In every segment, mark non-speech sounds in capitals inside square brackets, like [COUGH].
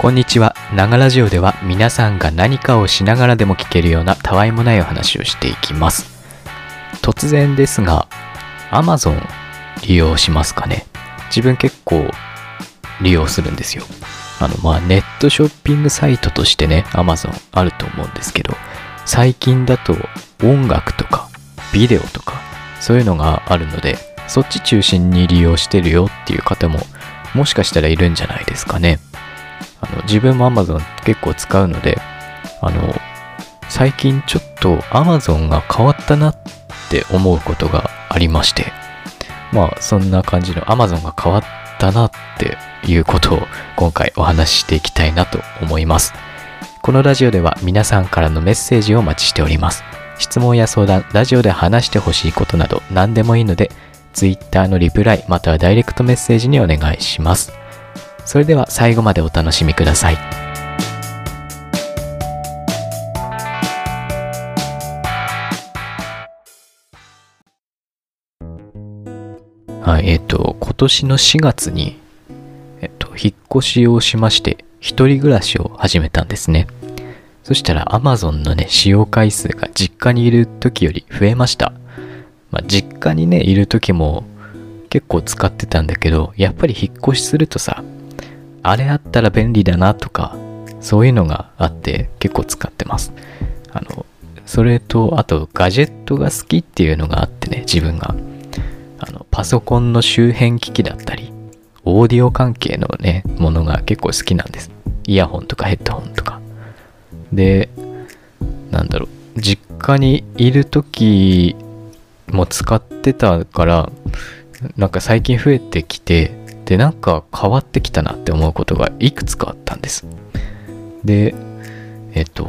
こんにちは。ながラジオでは皆さんが何かをしながらでも聞けるようなたわいもないお話をしていきます。突然ですが、Amazon 利用しますかね？自分結構利用するんですよ。あの、まあ、ネットショッピングサイトとしてね、Amazon あると思うんですけど、最近だと音楽とかビデオとかそういうのがあるので、そっち中心に利用してるよっていう方ももしかしたらいるんじゃないですかね。の自分も Amazon 結構使うので、あの、最近ちょっと Amazon が変わったなって思うことがありまして、まあそんな感じの Amazon が変わったなっていうことを今回お話ししていきたいなと思います。このラジオでは皆さんからのメッセージをお待ちしております。質問や相談、ラジオで話してほしいことなど何でもいいので、Twitter のリプライまたはダイレクトメッセージにお願いします。それでは最後までお楽しみください。はい、えっ、と、今年の4月に、えっ、と、引っ越しをしまして、一人暮らしを始めたんですね。そしたら Amazon のね、使用回数が実家にいる時より増えました。まあ、実家にね、いる時も結構使ってたんだけど、やっぱり引っ越しするとさ、あれあったら便利だなとか、そういうのがあって結構使ってます。あの、それと、あとガジェットが好きっていうのがあってね、自分が。あの、パソコンの周辺機器だったり、オーディオ関係のね、ものが結構好きなんです。イヤホンとかヘッドホンとか。で、なんだろう、実家にいる時も使ってたから、なんか最近増えてきて、で、なんか変わってきたなって思うことがいくつかあったんです。で、えっと、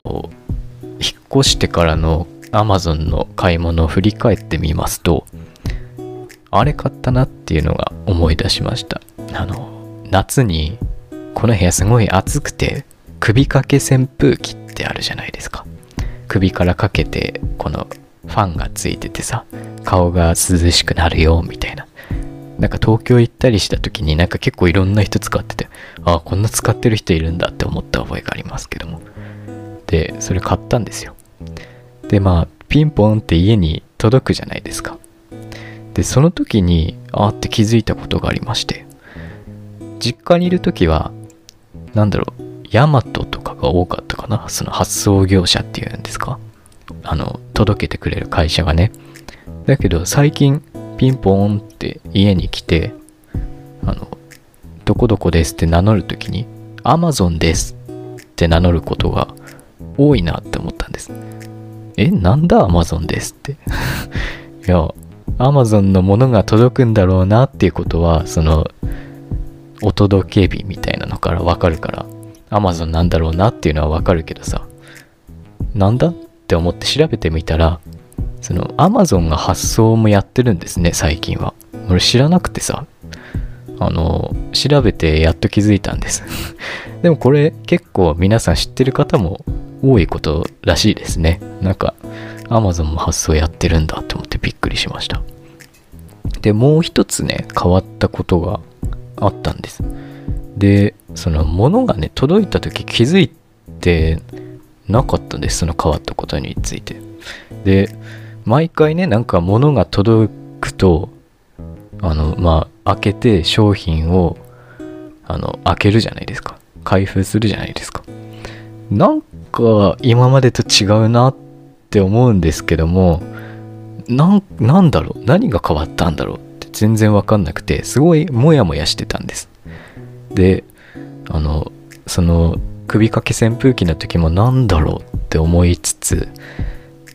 引っ越してからの Amazon の買い物を振り返ってみますと、あれ買ったなっていうのが思い出しました。あの、夏にこの部屋すごい暑くて首掛け扇風機ってあるじゃないですか。首からかけてこのファンがついててさ、顔が涼しくなるよみたいな。なんか東京行ったりした時になんか結構いろんな人使ってて、ああ、こんな使ってる人いるんだって思った覚えがありますけども。で、それ買ったんですよ。で、まあ、ピンポンって家に届くじゃないですか。で、その時に、あーって気づいたことがありまして、実家にいる時は、なんだろう、ヤマトとかが多かったかな。その発送業者っていうんですか。あの、届けてくれる会社がね。だけど最近、ピンポーンって家に来て、あの、どこどこですって名乗るときに、アマゾンですって名乗ることが多いなって思ったんです。え、なんだアマゾンですって？[LAUGHS] いや、アマゾンのものが届くんだろうなっていうことは、その、お届け日みたいなのからわかるから、アマゾンなんだろうなっていうのはわかるけどさ、なんだって思って調べてみたら、そのアマゾンが発送もやってるんですね、最近は。俺知らなくてさ、あの、調べてやっと気づいたんです。[LAUGHS] でもこれ結構皆さん知ってる方も多いことらしいですね。なんか、アマゾンも発送やってるんだって思ってびっくりしました。で、もう一つね、変わったことがあったんです。で、その物がね、届いた時気づいてなかったんです、その変わったことについて。で、毎回ね、なんか物が届くと、あの、まあ、開けて商品を、あの、開けるじゃないですか。開封するじゃないですか。なんか、今までと違うなって思うんですけども、なん、なんだろう？何が変わったんだろうって全然わかんなくて、すごいモヤモヤしてたんです。で、あの、その、首掛け扇風機の時もなんだろうって思いつつ、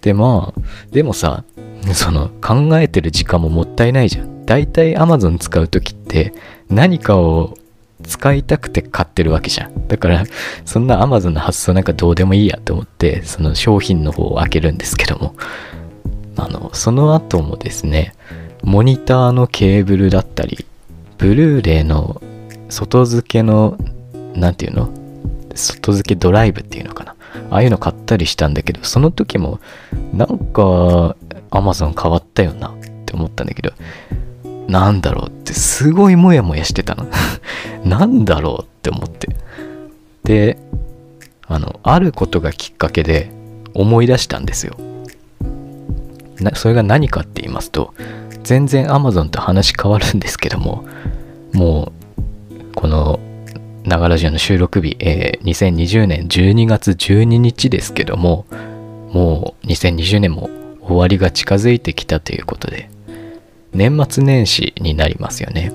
でまあでもさ [LAUGHS] その考えてる時間ももったいないじゃん。大体 Amazon 使う時って何かを使いたくて買ってるわけじゃん。だからそんな Amazon の発想なんかどうでもいいやと思ってその商品の方を開けるんですけども。あのその後もですねモニターのケーブルだったりブルーレイの外付けの何て言うの？外付けドライブっていうのかな。ああいうの買ったりしたんだけど、その時も、なんか、アマゾン変わったよなって思ったんだけど、なんだろうってすごいモヤモヤしてたの。[LAUGHS] なんだろうって思って。であのあることがきっかけで思い出したんですよなそれが何かって言いますと全然 Amazon と話変わるんですけどももうこのながらじの収録日、えー、2020年12月12日ですけどももう2020年も終わりが近づいてきたということで年末年始になりますよね。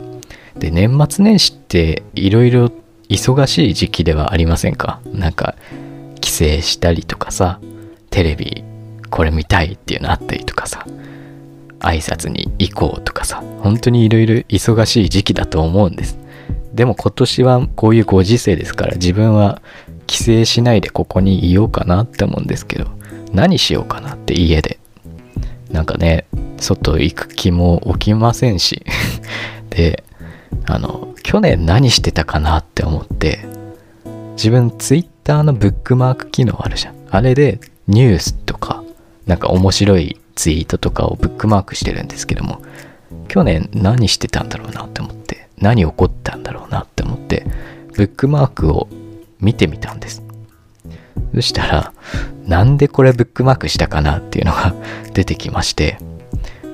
で年末年始っていろいろ忙しい時期ではありませんか？なんか帰省したりとかさテレビこれ見たいっていうのあったりとかさ挨拶に行こうとかさ本当にいろいろ忙しい時期だと思うんです。でも今年はこういうご時世ですから自分は帰省しないでここにいようかなって思うんですけど何しようかなって家で。なんかね外行く気も起きませんし。[LAUGHS] であの去年何してたかなって思って自分 Twitter のブックマーク機能あるじゃん。あれでニュースとかなんか面白いツイートとかをブックマークしてるんですけども去年何してたんだろうなって思って。何起こったんだろうなって思ってブックマークを見てみたんです。そしたらなんでこれブックマークしたかなっていうのが [LAUGHS] 出てきまして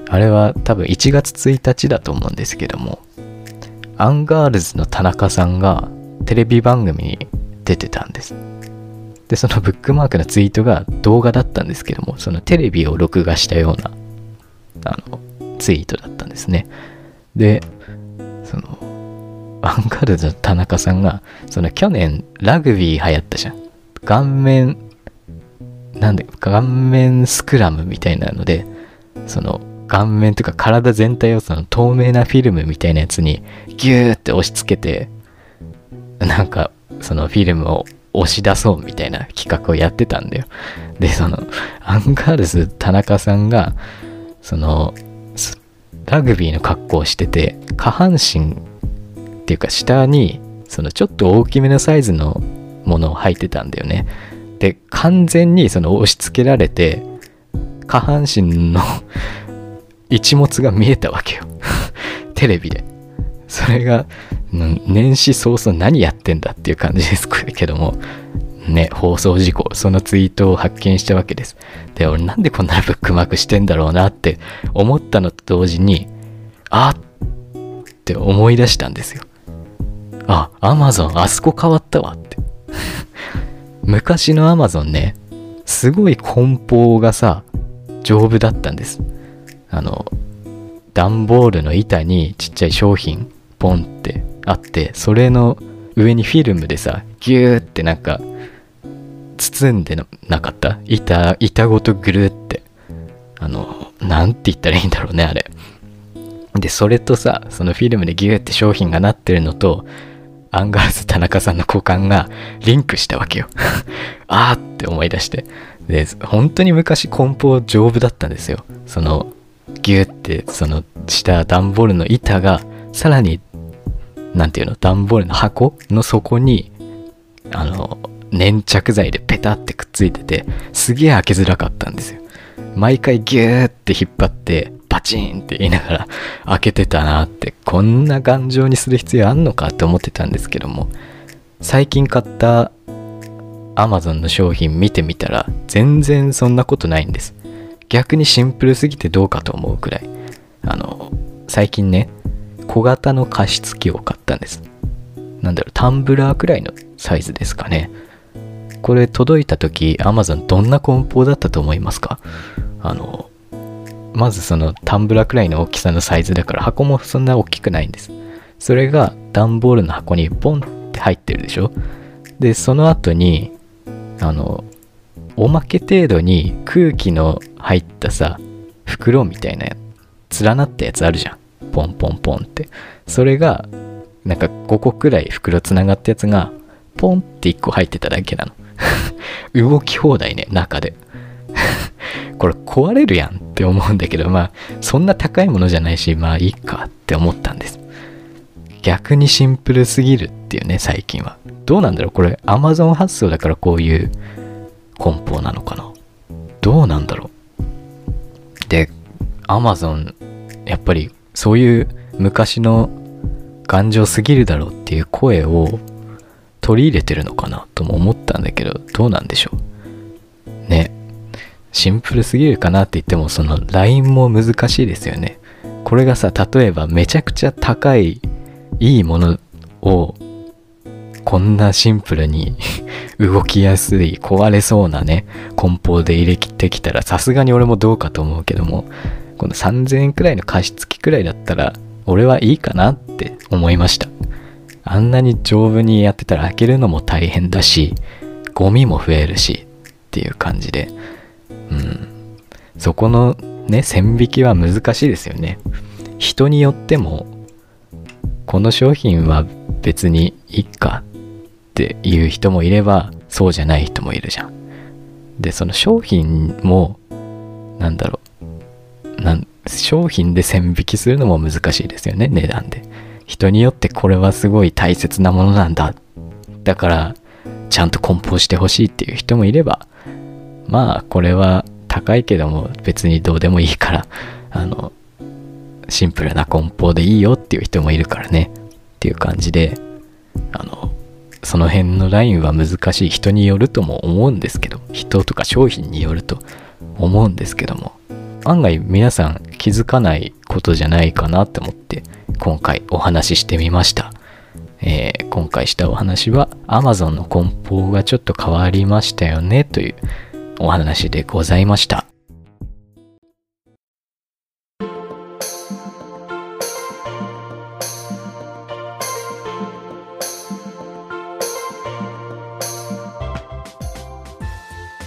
あれは多分1月1日だと思うんですけどもアンガールズの田中さんがテレビ番組に出てたんです。でそのブックマークのツイートが動画だったんですけどもそのテレビを録画したようなあのツイートだったんですね。でそのアンガールズの田中さんがその去年ラグビー流行ったじゃん顔面なんで顔面スクラムみたいなのでその顔面とか体全体をその透明なフィルムみたいなやつにギューって押し付けてなんかそのフィルムを押し出そうみたいな企画をやってたんだよ。で、そのアンガールズ田中さんがそのラグビーの格好をしてて下半身っていうか下にそのちょっと大きめのサイズのものを履いてたんだよね。で、完全にその押し付けられて下半身の一物が見えたわけよ [LAUGHS] テレビで。それが、年始早々何やってんだっていう感じですけども、ね、放送事故、そのツイートを発見したわけです。で、俺なんでこんな [LAUGHS] ブックマークしてんだろうなって思ったのと同時に、あって思い出したんですよ。あ、アマゾンあそこ変わったわって [LAUGHS] 昔のアマゾンね、すごい梱包がさ、丈夫だったんです。あの、段ボールの板にちっちゃい商品ポンってあって、それの上にフィルムでさ、ギューってなんか、包んでなかった？板、板ごとぐるって。あの、なんて言ったらいいんだろうね、あれ。で、それとさ、そのフィルムでギューって商品がなってるのと、アンガールズ田中さんの股間がリンクしたわけよ。[LAUGHS] あーって思い出して。で、本当に昔梱包丈夫だったんですよ。その、ギューってその下段ボールの板がさらに何ていうの段ボールの箱の底にあの粘着剤でペタってくっついててすげえ開けづらかったんですよ。毎回ギューって引っ張ってパチンって言いながら開けてたなってこんな頑丈にする必要あんのかって思ってたんですけども最近買った Amazon の商品見てみたら全然そんなことないんです。逆にシンプルすぎてどうかと思うくらい。あの最近ね小型の加湿器を買ったんです。なんだろうタンブラーくらいのサイズですかね。これ届いた時 Amazon どんな梱包だったと思いますか？あのまずそのタンブラーくらいの大きさのサイズだから箱もそんな大きくないんです。それが段ボールの箱にボンって入ってるでしょ？でその後にあのおまけ程度に空気の入ったさ袋みたいな連なったやつあるじゃん。ポンポンポンって。それがなんか5個くらい袋つながったやつがポンって1個入ってただけなの。[LAUGHS] 動き放題ね中で。[LAUGHS] これ壊れるやんって思うんだけどまあそんな高いものじゃないしまあいいかって思ったんです。逆にシンプルすぎるっていうね最近は。どうなんだろうこれ Amazon 発送だからこういう梱包なのかな？どうなんだろう？で Amazon やっぱりそういう昔の頑丈すぎるだろうっていう声を取り入れてるのかなとも思ったんだけど、どうなんでしょう。ね。シンプルすぎるかなって言っても、その LINE も難しいですよね。これがさ、例えばめちゃくちゃ高い、いいものを、こんなシンプルに [LAUGHS] 動きやすい、壊れそうなね、梱包で入れてきたら、さすがに俺もどうかと思うけども、この3000円くらいの加湿器くらいだったら、俺はいいかなって思いました。あんなに丈夫にやってたら開けるのも大変だし、ゴミも増えるしっていう感じで、うん。そこのね、線引きは難しいですよね。人によっても、この商品は別にいっかっていう人もいれば、そうじゃない人もいるじゃん。で、その商品も、なんだろう。なん商品で線引きするのも難しいですよね、値段で。人によってこれはすごい大切なものなんだ。だから、ちゃんと梱包してほしいっていう人もいれば、まあ、これは高いけども別にどうでもいいから、あの、シンプルな梱包でいいよっていう人もいるからね。っていう感じで、あの、その辺のラインは難しい人によるとも思うんですけど、人とか商品によると思うんですけども、案外皆さん気づかないことじゃないかなって思って今回お話ししてみました。えー、今回したお話は Amazon の梱包がちょっと変わりましたよねというお話でございました。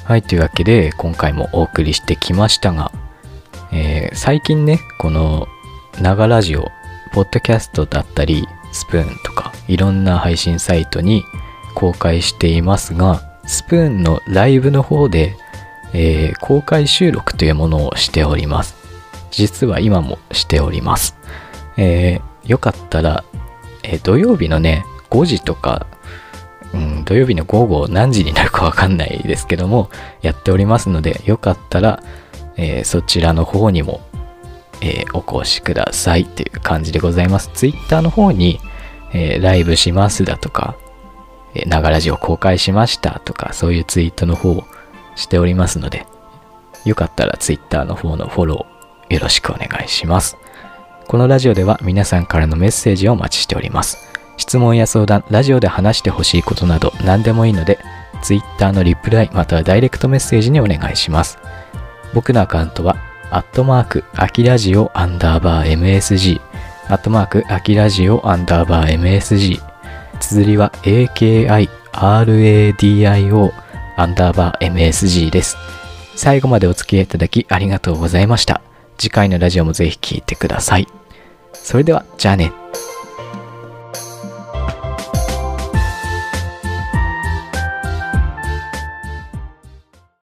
はい、というわけで今回もお送りしてきましたが、えー、最近ね、このながラジオポッドキャストだったり、スプーンとか、いろんな配信サイトに公開していますが、スプーンのライブの方で、えー、公開収録というものをしております。実は今もしております。えー、よかったら、えー、土曜日のね、5時とか、うん、土曜日の午後何時になるかわかんないですけども、やっておりますので、よかったら、えー、そちらの方にもえー、お越しくださいっていう感じでございます。Twitter の方に、えー、ライブしますだとか、えー、ながらじを公開しましたとか、そういうツイートの方をしておりますので、よかったら Twitter の方のフォローよろしくお願いします。このラジオでは皆さんからのメッセージをお待ちしております。質問や相談、ラジオで話してほしいことなど何でもいいので、Twitter のリプライまたはダイレクトメッセージにお願いします。僕のアカウントはアットマーク、アキラジオアンダーバー MSG、アットマーク、アキラジオアンダーバー MSG、綴りは AKIRADIO アンダーバー MSG です。最後までお付き合いいただきありがとうございました。次回のラジオもぜひ聴いてください。それでは、じゃあね。